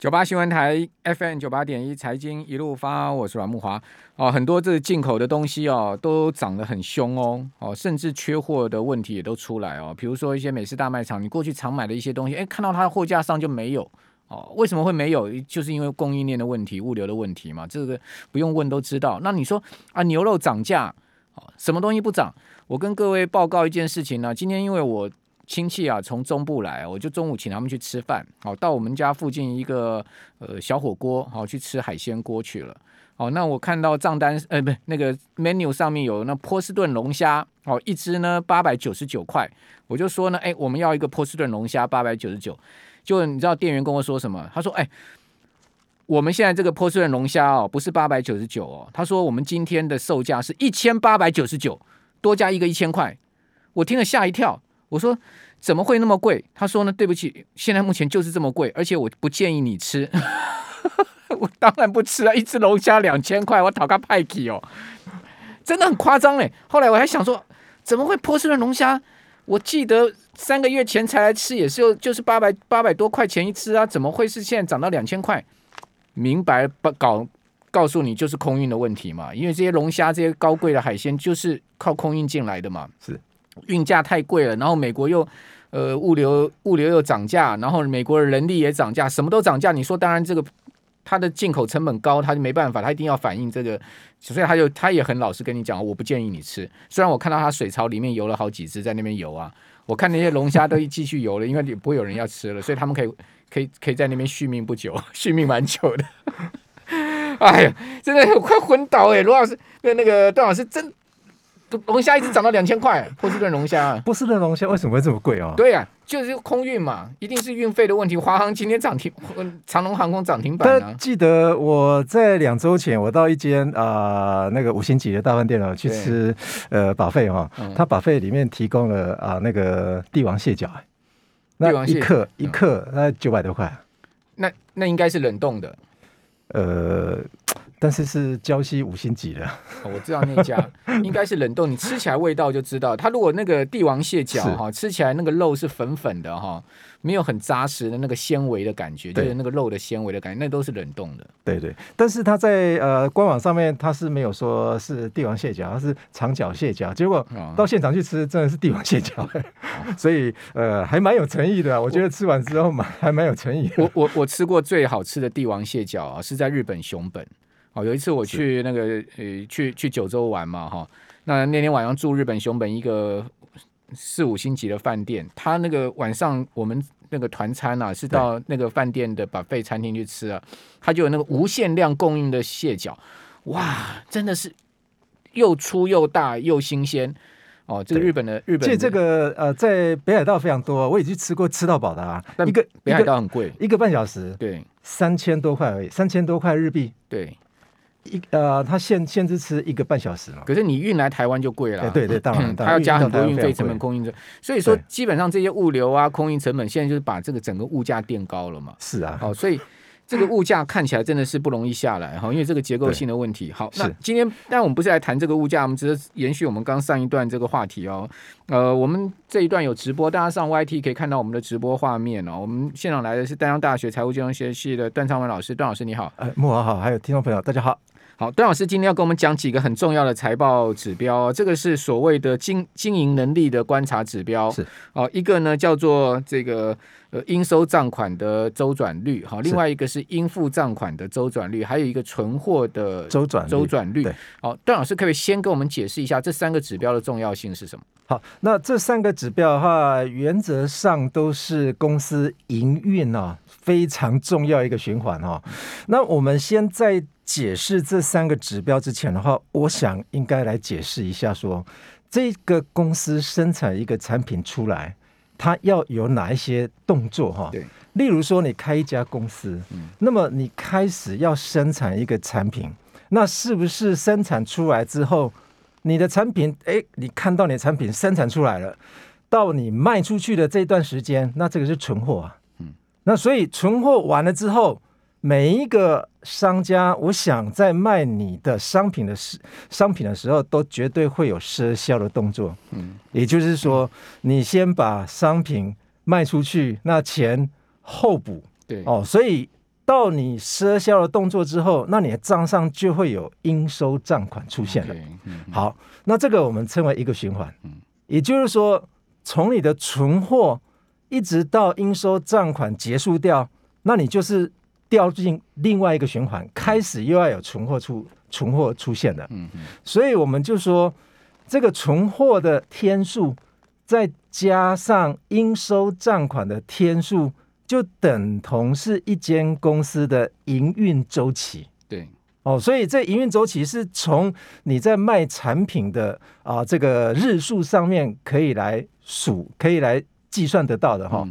九八新闻台 FM 九八点一财经一路发，我是阮慕华哦。很多这进口的东西哦，都涨得很凶哦哦，甚至缺货的问题也都出来哦。比如说一些美式大卖场，你过去常买的一些东西，哎，看到它的货架上就没有哦。为什么会没有？就是因为供应链的问题、物流的问题嘛。这个不用问都知道。那你说啊，牛肉涨价哦，什么东西不涨？我跟各位报告一件事情呢。今天因为我。亲戚啊，从中部来，我就中午请他们去吃饭，好，到我们家附近一个呃小火锅，好去吃海鲜锅去了。好，那我看到账单，呃，不，那个 menu 上面有那波士顿龙虾，哦，一只呢八百九十九块，我就说呢，哎，我们要一个波士顿龙虾八百九十九，就你知道店员跟我说什么？他说，哎，我们现在这个波士顿龙虾哦，不是八百九十九哦，他说我们今天的售价是一千八百九十九，多加一个一千块，我听了吓一跳。我说怎么会那么贵？他说呢，对不起，现在目前就是这么贵，而且我不建议你吃。我当然不吃啊，一只龙虾两千块，我讨个派气哦，真的很夸张哎。后来我还想说，怎么会波士顿龙虾？我记得三个月前才来吃，也是就是八百八百多块钱一只啊，怎么会是现在涨到两千块？明白不？搞告诉你就是空运的问题嘛，因为这些龙虾这些高贵的海鲜就是靠空运进来的嘛，是。运价太贵了，然后美国又呃物流物流又涨价，然后美国的人力也涨价，什么都涨价。你说当然这个它的进口成本高，它就没办法，它一定要反映这个，所以他就他也很老实跟你讲，我不建议你吃。虽然我看到他水槽里面游了好几只在那边游啊，我看那些龙虾都继续游了，因为也不会有人要吃了，所以他们可以可以可以在那边续命不久，续命蛮久的。哎呀，真的快昏倒哎、罗老师跟那个段老师真。龙虾一直涨到两千块，波士顿龙虾，波士顿龙虾为什么会这么贵哦？对呀、啊，就是空运嘛，一定是运费的问题。华航今天涨停，长龙航空涨停板、啊。记得我在两周前，我到一间啊、呃、那个五星级的大饭店了去吃呃 buffet 哈，它 buffet 里面提供了啊、呃、那个帝王蟹脚，那一克一克那九百多块，那那应该是冷冻的，呃。但是是胶西五星级的，哦，我知道那家 应该是冷冻，你吃起来味道就知道。它如果那个帝王蟹脚哈，吃起来那个肉是粉粉的哈，没有很扎实的那个纤维的感觉，就是那个肉的纤维的感觉，那都是冷冻的。对对，但是它在呃官网上面它是没有说是帝王蟹脚，它是长脚蟹脚。结果到现场去吃，真的是帝王蟹脚，所以呃还蛮有诚意的。我觉得吃完之后蛮还蛮有诚意。我我我吃过最好吃的帝王蟹脚啊，是在日本熊本。哦，有一次我去那个呃，去去九州玩嘛，哈，那那天晚上住日本熊本一个四五星级的饭店，他那个晚上我们那个团餐啊，是到那个饭店的 buffet 餐厅去吃啊，他就有那个无限量供应的蟹脚，哇，真的是又粗又大又新鲜。哦，这个日本的日本的，其实这个呃，在北海道非常多，我已经吃过吃到饱的啊，一个北海道很贵，一个半小时，对，三千多块而已，三千多块日币，对。一呃，它限限制吃一个半小时嘛，可是你运来台湾就贵了，对对对，当然，他要加很多运费成本、空运费，所以说基本上这些物流啊、空运成本，现在就是把这个整个物价垫高了嘛。是啊，哦，所以这个物价看起来真的是不容易下来哈，因为这个结构性的问题。好，那今天但我们不是来谈这个物价，我们只是延续我们刚上一段这个话题哦。呃，我们这一段有直播，大家上 YT 可以看到我们的直播画面哦。我们现场来的是丹江大学财务金融学系的段昌文老师，段老师你好，呃，木华好，还有听众朋友大家好。好，段老师今天要跟我们讲几个很重要的财报指标，这个是所谓的经经营能力的观察指标。是哦，一个呢叫做这个呃应收账款的周转率，好，另外一个是应付账款的周转率，还有一个存货的周转周转率。好，段老师可不可以先跟我们解释一下这三个指标的重要性是什么？好，那这三个指标的话，原则上都是公司营运啊非常重要一个循环哈。那我们先在解释这三个指标之前的话，我想应该来解释一下说，说这个公司生产一个产品出来，它要有哪一些动作哈？对，例如说你开一家公司，那么你开始要生产一个产品，那是不是生产出来之后，你的产品，哎，你看到你的产品生产出来了，到你卖出去的这段时间，那这个是存货啊。嗯，那所以存货完了之后。每一个商家，我想在卖你的商品的时商品的时候，都绝对会有赊销的动作。嗯，也就是说，你先把商品卖出去，那钱后补。对哦，所以到你赊销的动作之后，那你的账上就会有应收账款出现了。Okay, 嗯、好，那这个我们称为一个循环。嗯，也就是说，从你的存货一直到应收账款结束掉，那你就是掉进另外一个循环，开始又要有存货出存货出现了。嗯嗯，所以我们就说，这个存货的天数再加上应收账款的天数。就等同是一间公司的营运周期，对哦，所以这营运周期是从你在卖产品的啊、呃、这个日数上面可以来数，可以来计算得到的哈。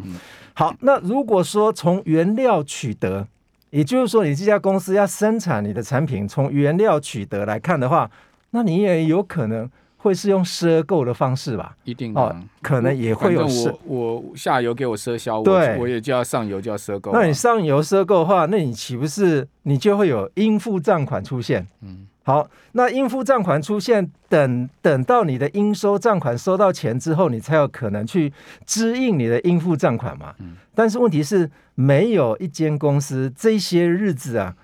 好，那如果说从原料取得，也就是说你这家公司要生产你的产品，从原料取得来看的话，那你也有可能。会是用赊购的方式吧？一定的、哦，可能也会有我。我下游给我赊销，对，我也就要上游就要赊购。那你上游赊购的话，那你岂不是你就会有应付账款出现？嗯，好，那应付账款出现，等等到你的应收账款收到钱之后，你才有可能去支应你的应付账款嘛。嗯，但是问题是，没有一间公司这些日子啊，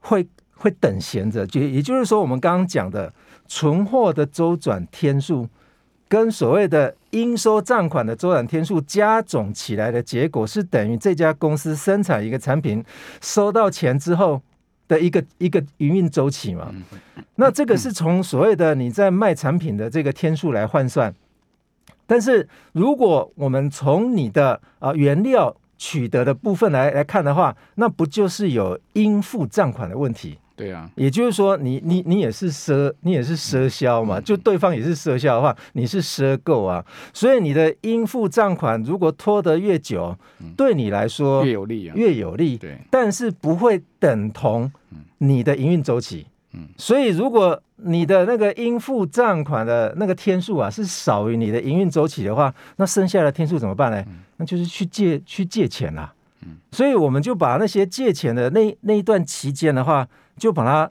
会会等闲着，就也就是说，我们刚刚讲的。存货的周转天数跟所谓的应收账款的周转天数加总起来的结果，是等于这家公司生产一个产品收到钱之后的一个一个营运周期嘛？那这个是从所谓的你在卖产品的这个天数来换算。但是如果我们从你的啊原料取得的部分来来看的话，那不就是有应付账款的问题？对啊，也就是说你，你你你也是赊，你也是赊销嘛，就对方也是赊销的话，你是赊购啊，所以你的应付账款如果拖得越久，对你来说越有利啊，越有利。对，但是不会等同你的营运周期。嗯，所以如果你的那个应付账款的那个天数啊是少于你的营运周期的话，那剩下的天数怎么办呢？那就是去借去借钱啦。嗯，所以我们就把那些借钱的那那一段期间的话。就把它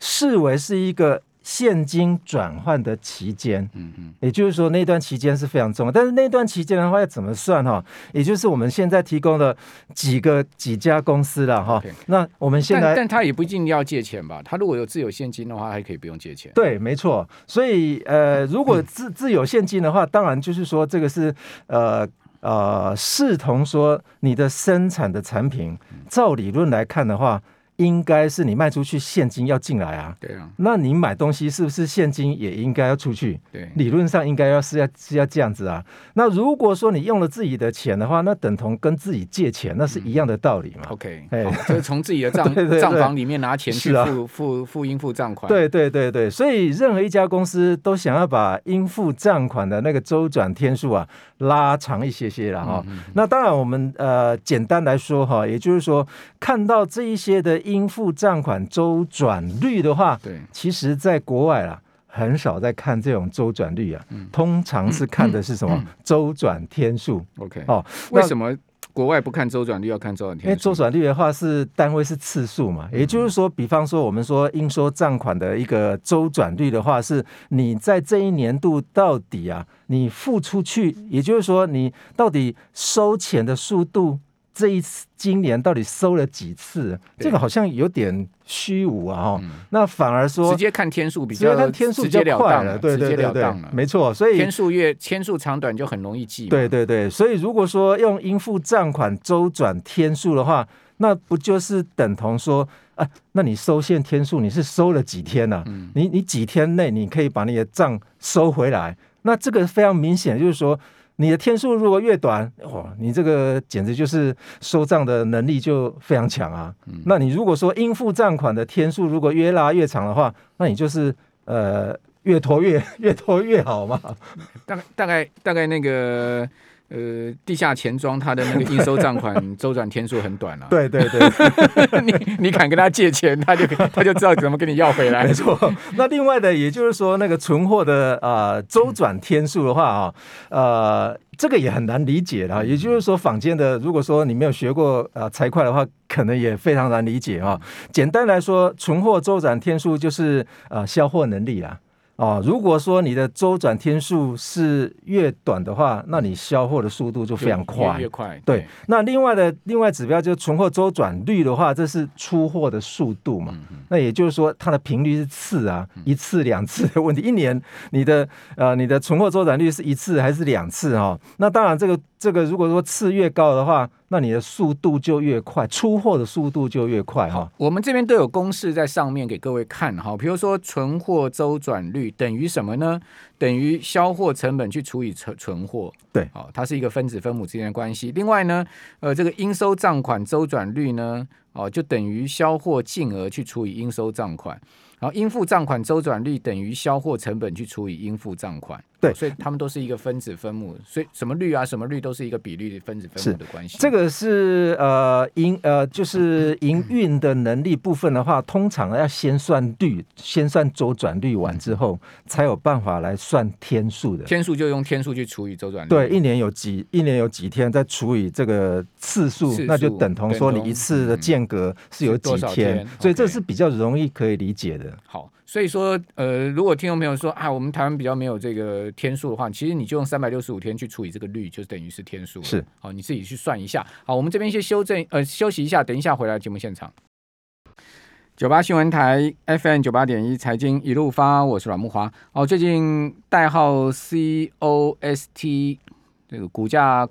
视为是一个现金转换的期间，嗯嗯，也就是说那段期间是非常重要。但是那段期间的话要怎么算哈？也就是我们现在提供的几个几家公司了哈。那我们现在但，但他也不一定要借钱吧？他如果有自有现金的话，还可以不用借钱。对，没错。所以呃，如果自自有现金的话，当然就是说这个是呃呃，视同说你的生产的产品，照理论来看的话。应该是你卖出去现金要进来啊，对啊，那你买东西是不是现金也应该要出去？对，理论上应该要是要是要这样子啊。那如果说你用了自己的钱的话，那等同跟自己借钱，那是一样的道理嘛。嗯、OK，哎，就是从自己的账 账房里面拿钱去付、啊、付付应付账款。对对对对，所以任何一家公司都想要把应付账款的那个周转天数啊拉长一些些了哈。嗯嗯嗯，那当然我们呃简单来说哈，也就是说看到这一些的。应付账款周转率的话，对，其实在国外啊，很少在看这种周转率啊，嗯、通常是看的是什么、嗯嗯、周转天数。OK，哦，为什么国外不看周转率，要看周转天数？因为周转率的话是单位是次数嘛，也就是说，比方说我们说应收账款的一个周转率的话，是你在这一年度到底啊，你付出去，也就是说你到底收钱的速度。这一次今年到底收了几次？这个好像有点虚无啊！哈、嗯，那反而说直接看天数比较，直接看天数比较快了，对对对对，没错。所以天数越天数长短就很容易记。对对对，所以如果说用应付账款周转天数的话，那不就是等同说啊？那你收现天数你是收了几天呢、啊？嗯、你你几天内你可以把你的账收回来？那这个非常明显，就是说。你的天数如果越短，哇，你这个简直就是收账的能力就非常强啊。嗯、那你如果说应付账款的天数如果越拉越长的话，那你就是呃越拖越 越拖越好嘛。大概大概大概那个。呃，地下钱庄它的那个应收账款周转天数很短了、啊。对 对对，你你敢跟他借钱，他就他就知道怎么跟你要回来。没错。那另外的，也就是说，那个存货的呃周转天数的话啊，呃，这个也很难理解的。也就是说，坊间的，如果说你没有学过呃财会的话，可能也非常难理解啊。简单来说，存货周转天数就是呃销货能力啦。哦，如果说你的周转天数是越短的话，那你销货的速度就非常快，越，越快。对，对那另外的另外指标就是存货周转率的话，这是出货的速度嘛？嗯、那也就是说，它的频率是次啊，嗯、一次两次的问题。一年你的呃你的存货周转率是一次还是两次哈、哦？那当然这个这个如果说次越高的话。那你的速度就越快，出货的速度就越快哈。我们这边都有公式在上面给各位看哈，比如说存货周转率等于什么呢？等于销货成本去除以存存货，对，哦，它是一个分子分母之间的关系。另外呢，呃，这个应收账款周转率呢，哦，就等于销货净额去除以应收账款。然后应付账款周转率等于销货成本去除以应付账款，对，所以他们都是一个分子分母，所以什么率啊，什么率都是一个比率分子分母的关系。这个是呃营呃就是营运的能力部分的话，通常要先算率，先算周转率完之后，才有办法来算天数的。天数就用天数去除以周转率，对，一年有几一年有几天再除以这个次数，那就等同说你一次的间隔是有几天，天所以这是比较容易可以理解的。好，所以说，呃，如果听众朋友说啊，我们台湾比较没有这个天数的话，其实你就用三百六十五天去除以这个率，就等于是天数。是，好，你自己去算一下。好，我们这边先修正，呃，休息一下，等一下回来节目现场。九八新闻台 FM 九八点一财经一路发，我是阮木华。哦，最近代号 COST 这个股价。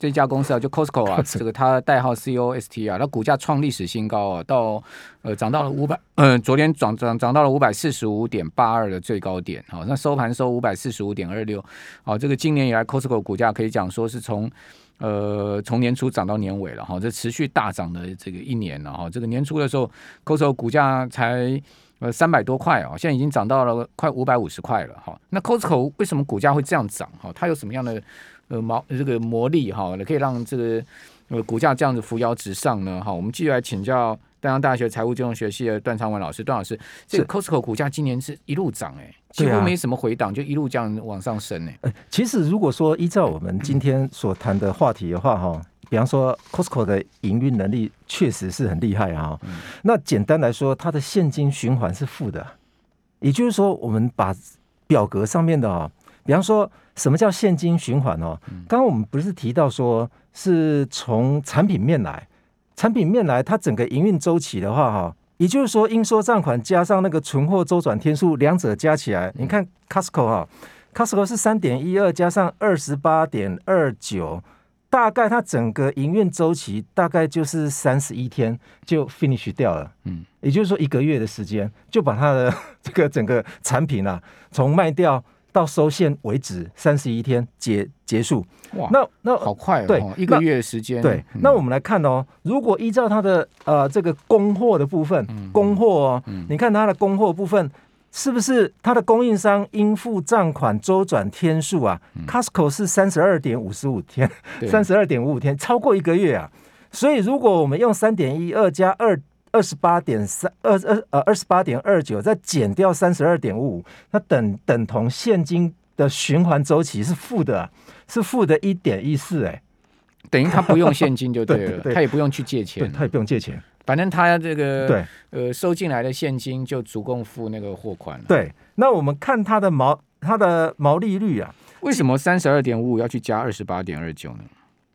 这家公司啊，就 Costco 啊，这个它代号 COST 啊，它股价创历史新高啊，到呃涨到了五百，嗯，昨天涨涨涨到了五百四十五点八二的最高点，好，那收盘收五百四十五点二六，好，这个今年以来 Costco 股价可以讲说是从呃从年初涨到年尾了哈，这持续大涨的这个一年了哈，这个年初的时候 Costco 股价才呃三百多块哦，现在已经涨到了快五百五十块了哈，那 Costco 为什么股价会这样涨哈？它有什么样的？呃，毛这个魔力哈，可以让这个呃股价这样子扶摇直上呢哈。我们继续来请教丹江大学财务金融学系的段昌文老师，段老师，这个 Costco 股价今年是一路涨哎，几乎没什么回档，就一路这样往上升哎。呃，其实如果说依照我们今天所谈的话题的话哈，比方说 Costco 的营运能力确实是很厉害啊。那简单来说，它的现金循环是负的，也就是说，我们把表格上面的啊。比方说，什么叫现金循环哦？刚刚我们不是提到说，是从产品面来，产品面来，它整个营运周期的话，哈，也就是说，应收账款加上那个存货周转天数，两者加起来，你看 Costco 哈，Costco 是三点一二加上二十八点二九，大概它整个营运周期大概就是三十一天就 finish 掉了，嗯，也就是说一个月的时间就把它的 这个整个产品啊，从卖掉。到收线为止，三十一天结结束。哇，那那好快哦，对，一个月的时间。对，嗯、那我们来看哦，如果依照它的呃这个供货的部分，嗯、供货哦，嗯、你看它的供货部分是不是它的供应商应付账款周转天数啊、嗯、？Costco 是三十二点五十五天，三十二点五五天，超过一个月啊。所以如果我们用三点一二加二。二十八点三二二呃二十八点二九，再减掉三十二点五五，那等等同现金的循环周期是负的，是负的一点一四哎，等于他不用现金就对了，对对对，他也不用去借钱，他也不用借钱，反正他这个对。呃收进来的现金就足够付那个货款了。对，那我们看他的毛他的毛利率啊，为什么三十二点五五要去加二十八点二九呢？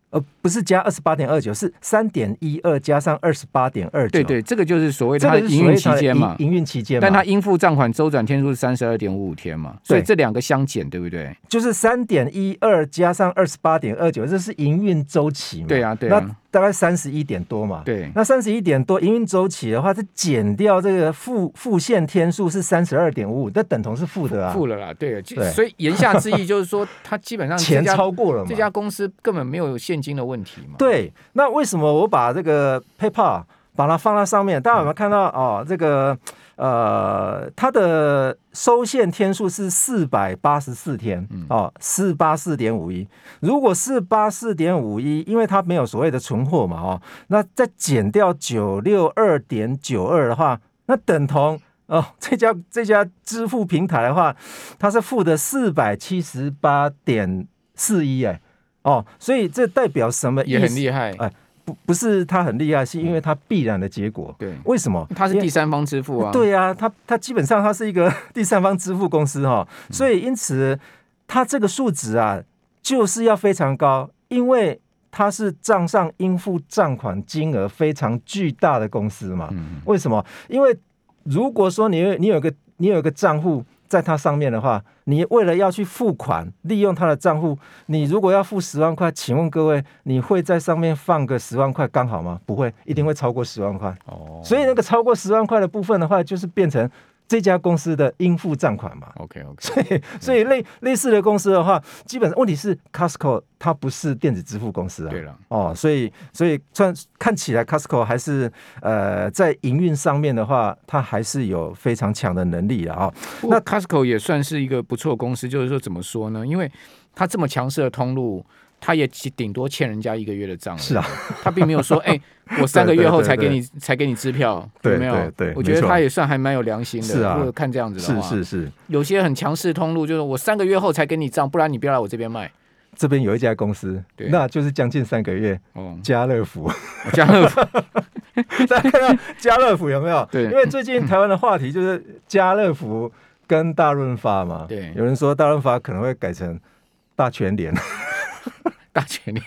呃，不是加二十八点二九，是三点一二加上二十八点二九。对对，这个就是所谓的营运期间嘛，营运期间。但它应付账款周转天数是三十二点五五天嘛，所以这两个相减，对不对？就是三点一二加上二十八点二九，这是营运周期嘛？对啊，对啊。大概三十一点多嘛，对，那三十一点多营运周期的话，它减掉这个付付现天数是三十二点五五，这等同是负的啊，负了啦，对，对，所以言下之意就是说，它基本上钱超过了嘛，这家公司根本没有现金的问题嘛。对，那为什么我把这个 PayPal 把它放在上面？大家有没有看到、嗯、哦？这个。呃，它的收现天数是四百八十四天，嗯、哦，四八四点五一。如果四八四点五一，因为它没有所谓的存货嘛，哦，那再减掉九六二点九二的话，那等同哦，这家这家支付平台的话，它是负的四百七十八点四一，哎，哦，所以这代表什么意思？也很厉害，哎。不不是他很厉害，是因为他必然的结果。对，为什么？他是第三方支付啊。对啊，他他基本上他是一个 第三方支付公司哈，所以因此他这个数值啊，就是要非常高，因为他是账上应付账款金额非常巨大的公司嘛。为什么？因为如果说你你有个你有个账户在它上面的话，你为了要去付款，利用它的账户，你如果要付十万块，请问各位，你会在上面放个十万块刚好吗？不会，一定会超过十万块。哦，所以那个超过十万块的部分的话，就是变成。这家公司的应付账款嘛，OK OK，所以所以类类似的公司的话，基本上问题是 Costco 它不是电子支付公司啊，对了，哦，所以所以算看起来 Costco 还是呃在营运上面的话，它还是有非常强的能力的啊。那 Costco 也算是一个不错公司，就是说怎么说呢？因为它这么强势的通路。他也顶多欠人家一个月的账，是啊，他并没有说，哎、欸，我三个月后才给你，才给你支票，有没有？对，对，对，我觉得他也算还蛮有良心的，是啊，看这样子的话，是是是，有些很强势通路，就是我三个月后才给你账，不然你不要来我这边卖。这边有一家公司，对，那就是将近三个月，哦，家乐福，家乐福，大家看到家乐福有没有？对，因为最近台湾的话题就是家乐福跟大润发嘛，对，有人说大润发可能会改成大全联。大全联，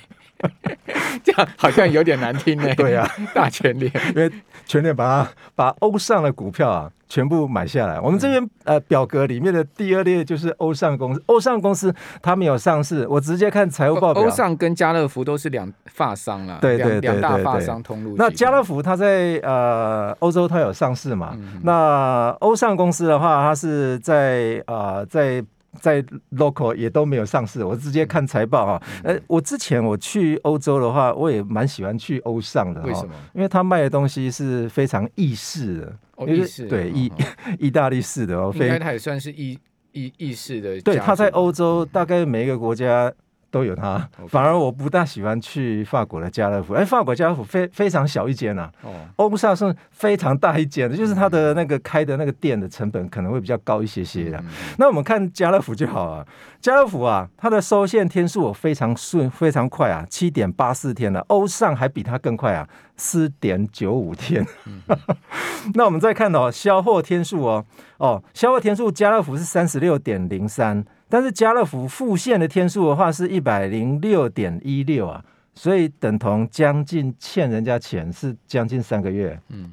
这样好像有点难听呢。对呀、啊，大全联，因为全联把它把欧尚的股票啊全部买下来。我们这边呃表格里面的第二列就是欧尚公司，欧尚公司它没有上市，我直接看财务报表。欧尚跟家乐福都是两发商啊，对对对，两大发商通路。那家乐福它在呃欧洲它有上市嘛？嗯、那欧尚公司的话，它是在呃在。在 local 也都没有上市，我直接看财报啊。呃、嗯，我之前我去欧洲的话，我也蛮喜欢去欧尚的。为什么？因为他卖的东西是非常意式的，哦，意式对意 意大利式的哦。应该他也算是意意意式的。对，他在欧洲大概每一个国家。都有它.反而我不大喜欢去法国的家乐福。哎，法国家乐福非非常小一间呐、啊，欧尚是非常大一间的，就是它的那个开的那个店的成本可能会比较高一些些的。嗯、那我们看家乐福就好了，家乐福啊，它的收现天数非常顺，非常快啊，七点八四天了。欧尚还比它更快啊，四点九五天。嗯、那我们再看到销货天数哦，哦，销货天数家乐福是三十六点零三。但是家乐福付现的天数的话是一百零六点一六啊，所以等同将近欠人家钱是将近三个月，嗯，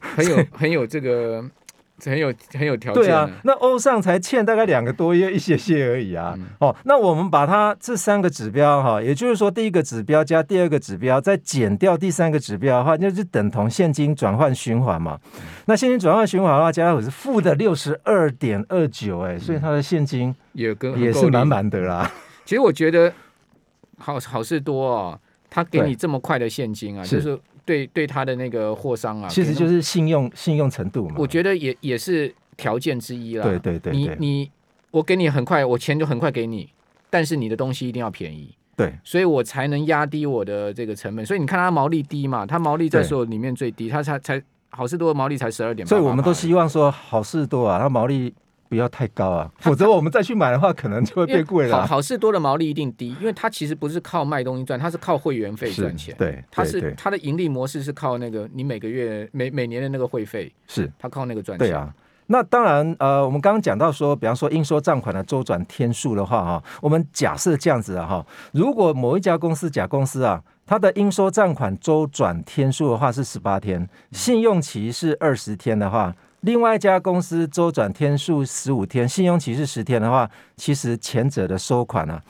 很有很有这个。很有很有条件。对啊，那欧尚才欠大概两个多月一些些而已啊。嗯、哦，那我们把它这三个指标哈，也就是说第一个指标加第二个指标，再减掉第三个指标的话，那就是等同现金转换循环嘛。嗯、那现金转换循环的话，家乐福是负的六十二点二九，哎，所以它的现金也跟也是满满的啦。其实我觉得好好事多哦，他给你这么快的现金啊，就是。对对，他的那个货商啊，其实就是信用信用程度嘛。我觉得也也是条件之一啦。对对对，对，你你我给你很快，我钱就很快给你，但是你的东西一定要便宜。对，所以我才能压低我的这个成本。所以你看它毛利低嘛，它毛利在所有里面最低，它才才好事多的毛利才十二点。所以我们都希望说好事多啊，它毛利。不要太高啊，否则我们再去买的话，可能就会变贵了。好好事多的毛利一定低，因为它其实不是靠卖东西赚，它是靠会员费赚钱。对，它是它的盈利模式是靠那个你每个月每每年的那个会费，是它靠那个赚钱。对啊，那当然呃，我们刚刚讲到说，比方说应收账款的周转天数的话哈，我们假设这样子啊哈，如果某一家公司甲公司啊，它的应收账款周转天数的话是十八天，信用期是二十天的话。另外一家公司周转天数十五天，信用期是十天的话，其实前者的收款啊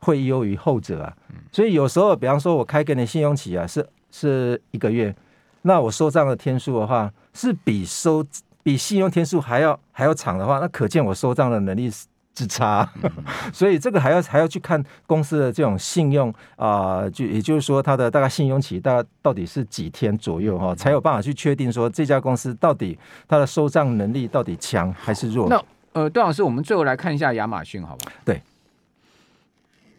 会优于后者啊。所以有时候，比方说我开给你信用期啊是是一个月，那我收账的天数的话是比收比信用天数还要还要长的话，那可见我收账的能力是。之差，所以这个还要还要去看公司的这种信用啊、呃，就也就是说它的大概信用期大概到底是几天左右哈，才有办法去确定说这家公司到底它的收账能力到底强还是弱。那呃，段老师，我们最后来看一下亚马逊，好吧？对，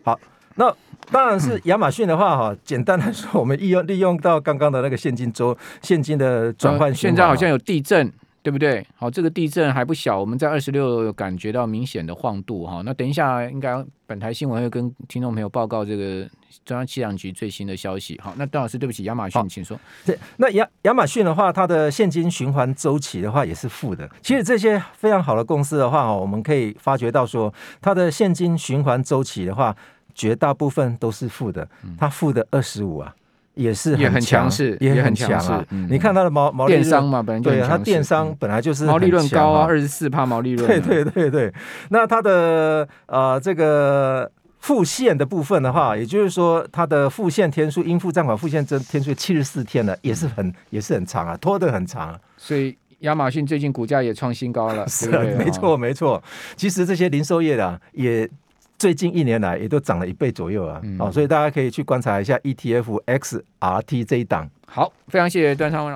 好，那当然是 亚马逊的话哈，简单来说，我们利用利用到刚刚的那个现金周现金的转换，现在好像有地震。对不对？好，这个地震还不小，我们在二十六有感觉到明显的晃度哈。那等一下，应该本台新闻会跟听众朋友报告这个中央气象局最新的消息。好，那段老师，对不起，亚马逊，请说。对，那亚亚马逊的话，它的现金循环周期的话也是负的。其实这些非常好的公司的话，我们可以发觉到说，它的现金循环周期的话，绝大部分都是负的。它负的二十五啊。也是很强势，也很强势。你看它的毛毛利润，电商嘛，本来对啊，它电商本来就是毛利润高啊，二十四趴毛利润。对对对对，那它的呃这个付现的部分的话，也就是说它的付现天数，应付账款付现这天数七十四天了，也是很 也是很长啊，拖得很长。所以亚马逊最近股价也创新高了，是没错没错。其实这些零售业的也。最近一年来也都涨了一倍左右啊，哦，所以大家可以去观察一下 ETF XRT 这一档。好，非常谢谢段昌文老师。